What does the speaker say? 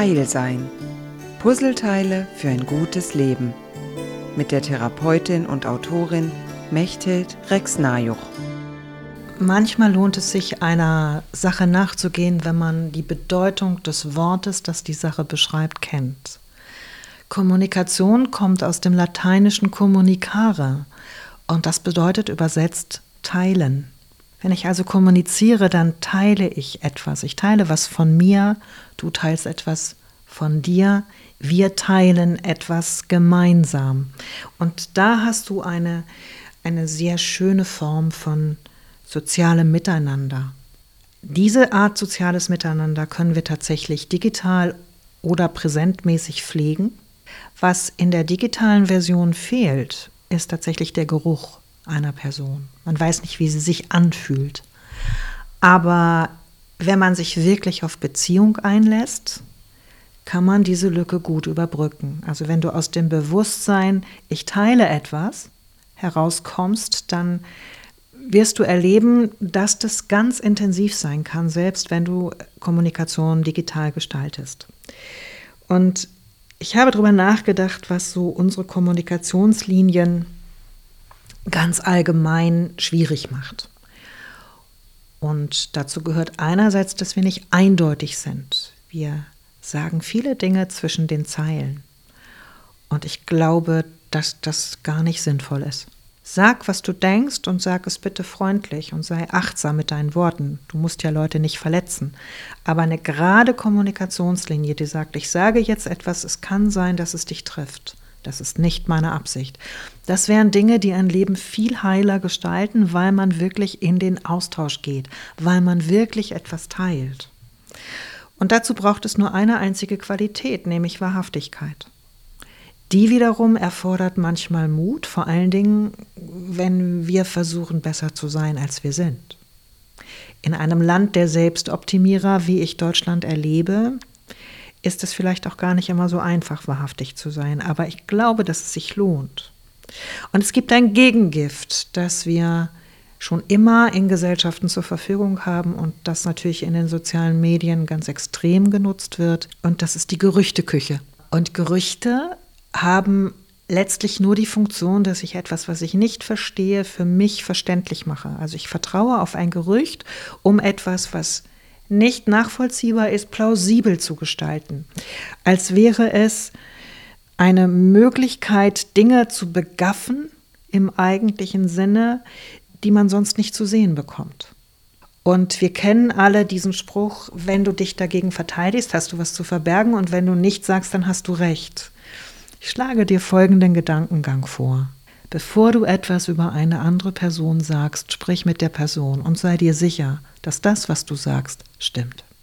Heilsein. Puzzleteile für ein gutes Leben. Mit der Therapeutin und Autorin Mechthild Rex-Najuch. Manchmal lohnt es sich, einer Sache nachzugehen, wenn man die Bedeutung des Wortes, das die Sache beschreibt, kennt. Kommunikation kommt aus dem lateinischen communicare und das bedeutet übersetzt teilen. Wenn ich also kommuniziere, dann teile ich etwas. Ich teile was von mir, du teilst etwas von dir, wir teilen etwas gemeinsam. Und da hast du eine, eine sehr schöne Form von sozialem Miteinander. Diese Art soziales Miteinander können wir tatsächlich digital oder präsentmäßig pflegen. Was in der digitalen Version fehlt, ist tatsächlich der Geruch einer Person. Man weiß nicht, wie sie sich anfühlt. Aber wenn man sich wirklich auf Beziehung einlässt, kann man diese Lücke gut überbrücken. Also wenn du aus dem Bewusstsein, ich teile etwas, herauskommst, dann wirst du erleben, dass das ganz intensiv sein kann, selbst wenn du Kommunikation digital gestaltest. Und ich habe darüber nachgedacht, was so unsere Kommunikationslinien ganz allgemein schwierig macht. Und dazu gehört einerseits, dass wir nicht eindeutig sind. Wir sagen viele Dinge zwischen den Zeilen. Und ich glaube, dass das gar nicht sinnvoll ist. Sag, was du denkst und sag es bitte freundlich und sei achtsam mit deinen Worten. Du musst ja Leute nicht verletzen. Aber eine gerade Kommunikationslinie, die sagt, ich sage jetzt etwas, es kann sein, dass es dich trifft. Das ist nicht meine Absicht. Das wären Dinge, die ein Leben viel heiler gestalten, weil man wirklich in den Austausch geht, weil man wirklich etwas teilt. Und dazu braucht es nur eine einzige Qualität, nämlich Wahrhaftigkeit. Die wiederum erfordert manchmal Mut, vor allen Dingen, wenn wir versuchen, besser zu sein, als wir sind. In einem Land der Selbstoptimierer, wie ich Deutschland erlebe, ist es vielleicht auch gar nicht immer so einfach, wahrhaftig zu sein. Aber ich glaube, dass es sich lohnt. Und es gibt ein Gegengift, das wir schon immer in Gesellschaften zur Verfügung haben und das natürlich in den sozialen Medien ganz extrem genutzt wird. Und das ist die Gerüchteküche. Und Gerüchte haben letztlich nur die Funktion, dass ich etwas, was ich nicht verstehe, für mich verständlich mache. Also ich vertraue auf ein Gerücht, um etwas, was nicht nachvollziehbar ist, plausibel zu gestalten. Als wäre es eine Möglichkeit, Dinge zu begaffen im eigentlichen Sinne, die man sonst nicht zu sehen bekommt. Und wir kennen alle diesen Spruch, wenn du dich dagegen verteidigst, hast du was zu verbergen und wenn du nichts sagst, dann hast du recht. Ich schlage dir folgenden Gedankengang vor. Bevor du etwas über eine andere Person sagst, sprich mit der Person und sei dir sicher, dass das, was du sagst, stimmt.